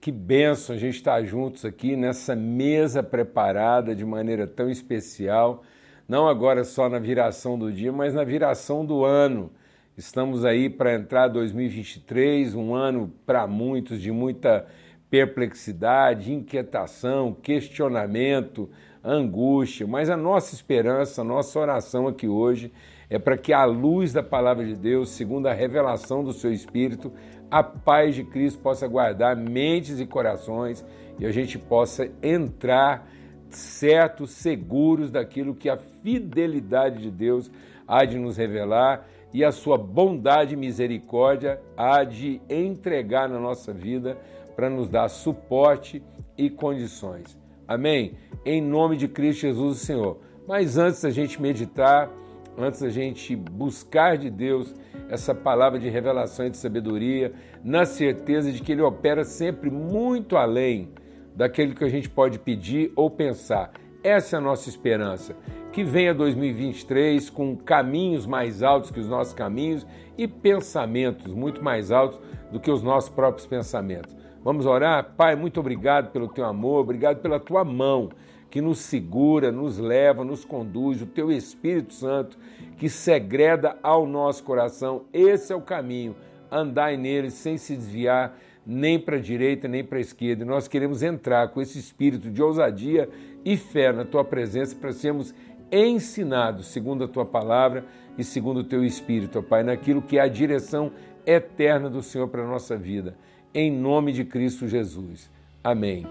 Que benção a gente estar juntos aqui nessa mesa preparada de maneira tão especial, não agora só na viração do dia, mas na viração do ano. Estamos aí para entrar 2023, um ano para muitos de muita perplexidade, inquietação, questionamento, angústia, mas a nossa esperança, a nossa oração aqui hoje é para que a luz da palavra de Deus, segundo a revelação do seu espírito, a paz de Cristo possa guardar mentes e corações e a gente possa entrar certos, seguros daquilo que a fidelidade de Deus há de nos revelar e a sua bondade e misericórdia há de entregar na nossa vida para nos dar suporte e condições. Amém? Em nome de Cristo Jesus, o Senhor. Mas antes da gente meditar, antes da gente buscar de Deus essa palavra de revelação e de sabedoria, na certeza de que Ele opera sempre muito além daquilo que a gente pode pedir ou pensar. Essa é a nossa esperança. Que venha 2023 com caminhos mais altos que os nossos caminhos e pensamentos muito mais altos do que os nossos próprios pensamentos. Vamos orar? Pai, muito obrigado pelo teu amor, obrigado pela tua mão que nos segura, nos leva, nos conduz, o teu Espírito Santo que segreda ao nosso coração. Esse é o caminho, andai nele sem se desviar nem para a direita nem para a esquerda. E nós queremos entrar com esse espírito de ousadia e fé na tua presença para sermos ensinados segundo a tua palavra e segundo o teu espírito, ó Pai, naquilo que é a direção eterna do Senhor para a nossa vida. Em nome de Cristo Jesus. Amém.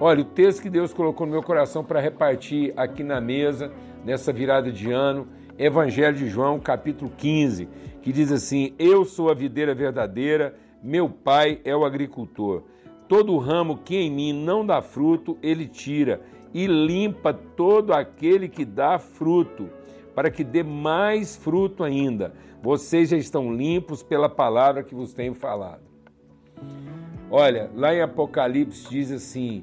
Olha, o texto que Deus colocou no meu coração para repartir aqui na mesa, nessa virada de ano, Evangelho de João, capítulo 15, que diz assim: Eu sou a videira verdadeira, meu pai é o agricultor. Todo ramo que em mim não dá fruto, ele tira, e limpa todo aquele que dá fruto, para que dê mais fruto ainda. Vocês já estão limpos pela palavra que vos tenho falado. Olha, lá em Apocalipse diz assim: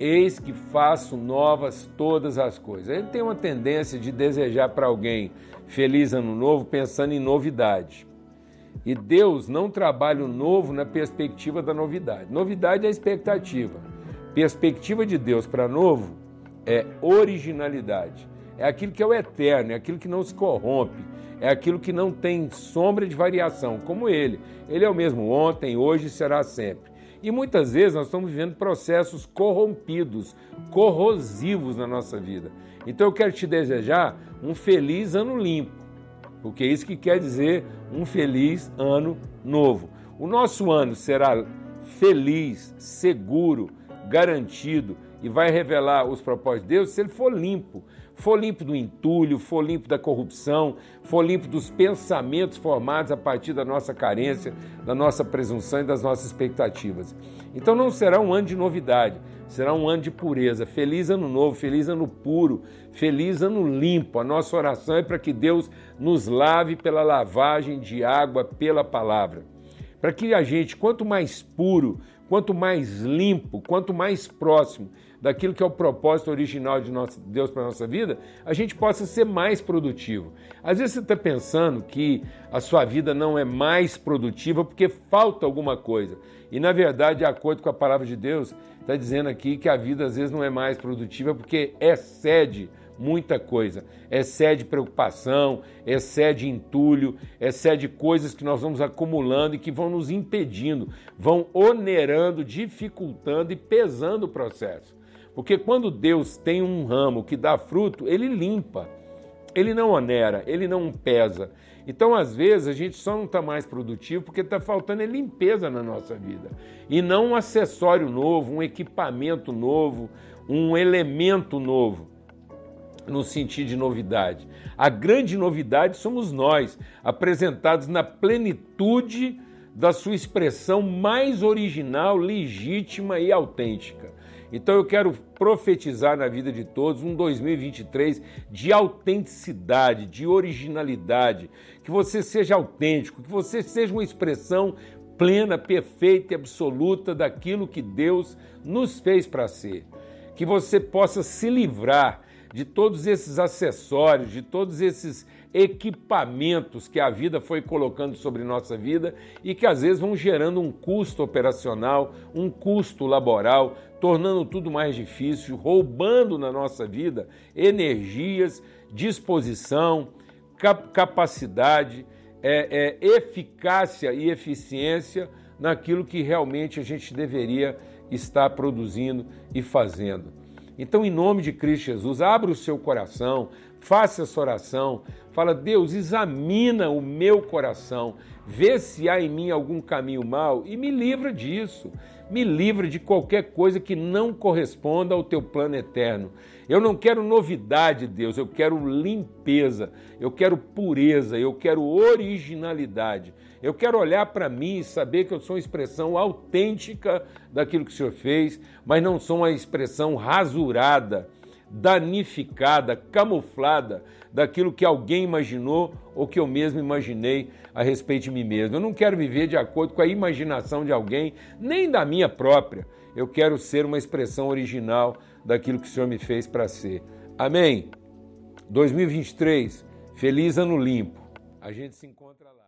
Eis que faço novas todas as coisas. Ele tem uma tendência de desejar para alguém feliz ano novo pensando em novidade. E Deus não trabalha o novo na perspectiva da novidade. Novidade é expectativa. Perspectiva de Deus para novo é originalidade. É aquilo que é o eterno, é aquilo que não se corrompe, é aquilo que não tem sombra de variação, como ele. Ele é o mesmo ontem, hoje e será sempre. E muitas vezes nós estamos vivendo processos corrompidos, corrosivos na nossa vida. Então eu quero te desejar um feliz ano limpo, porque é isso que quer dizer um feliz ano novo. O nosso ano será feliz, seguro, garantido e vai revelar os propósitos de Deus se ele for limpo, for limpo do entulho, for limpo da corrupção, for limpo dos pensamentos formados a partir da nossa carência, da nossa presunção e das nossas expectativas. Então não será um ano de novidade, será um ano de pureza. Feliz ano novo, feliz ano puro, feliz ano limpo. A nossa oração é para que Deus nos lave pela lavagem de água pela palavra. Para que a gente, quanto mais puro, quanto mais limpo, quanto mais próximo daquilo que é o propósito original de Deus para a nossa vida, a gente possa ser mais produtivo. Às vezes você está pensando que a sua vida não é mais produtiva porque falta alguma coisa. E na verdade, de acordo com a palavra de Deus, está dizendo aqui que a vida às vezes não é mais produtiva porque excede muita coisa. Excede preocupação, excede entulho, excede coisas que nós vamos acumulando e que vão nos impedindo, vão onerando, dificultando e pesando o processo. Porque quando Deus tem um ramo que dá fruto, ele limpa, ele não onera, ele não pesa. Então, às vezes, a gente só não está mais produtivo porque está faltando limpeza na nossa vida. E não um acessório novo, um equipamento novo, um elemento novo, no sentido de novidade. A grande novidade somos nós, apresentados na plenitude da sua expressão mais original, legítima e autêntica. Então eu quero profetizar na vida de todos um 2023 de autenticidade, de originalidade, que você seja autêntico, que você seja uma expressão plena, perfeita e absoluta daquilo que Deus nos fez para ser. Que você possa se livrar de todos esses acessórios, de todos esses equipamentos que a vida foi colocando sobre nossa vida e que às vezes vão gerando um custo operacional, um custo laboral, tornando tudo mais difícil, roubando na nossa vida energias, disposição, capacidade, é, é, eficácia e eficiência naquilo que realmente a gente deveria estar produzindo e fazendo. Então, em nome de Cristo Jesus, abra o seu coração, faça essa oração, fala: Deus, examina o meu coração, vê se há em mim algum caminho mau e me livra disso. Me livra de qualquer coisa que não corresponda ao teu plano eterno. Eu não quero novidade, Deus, eu quero limpeza, eu quero pureza, eu quero originalidade. Eu quero olhar para mim e saber que eu sou uma expressão autêntica daquilo que o Senhor fez, mas não sou uma expressão rasurada, danificada, camuflada daquilo que alguém imaginou ou que eu mesmo imaginei a respeito de mim mesmo. Eu não quero viver de acordo com a imaginação de alguém, nem da minha própria. Eu quero ser uma expressão original daquilo que o Senhor me fez para ser. Amém? 2023, feliz ano limpo. A gente se encontra lá.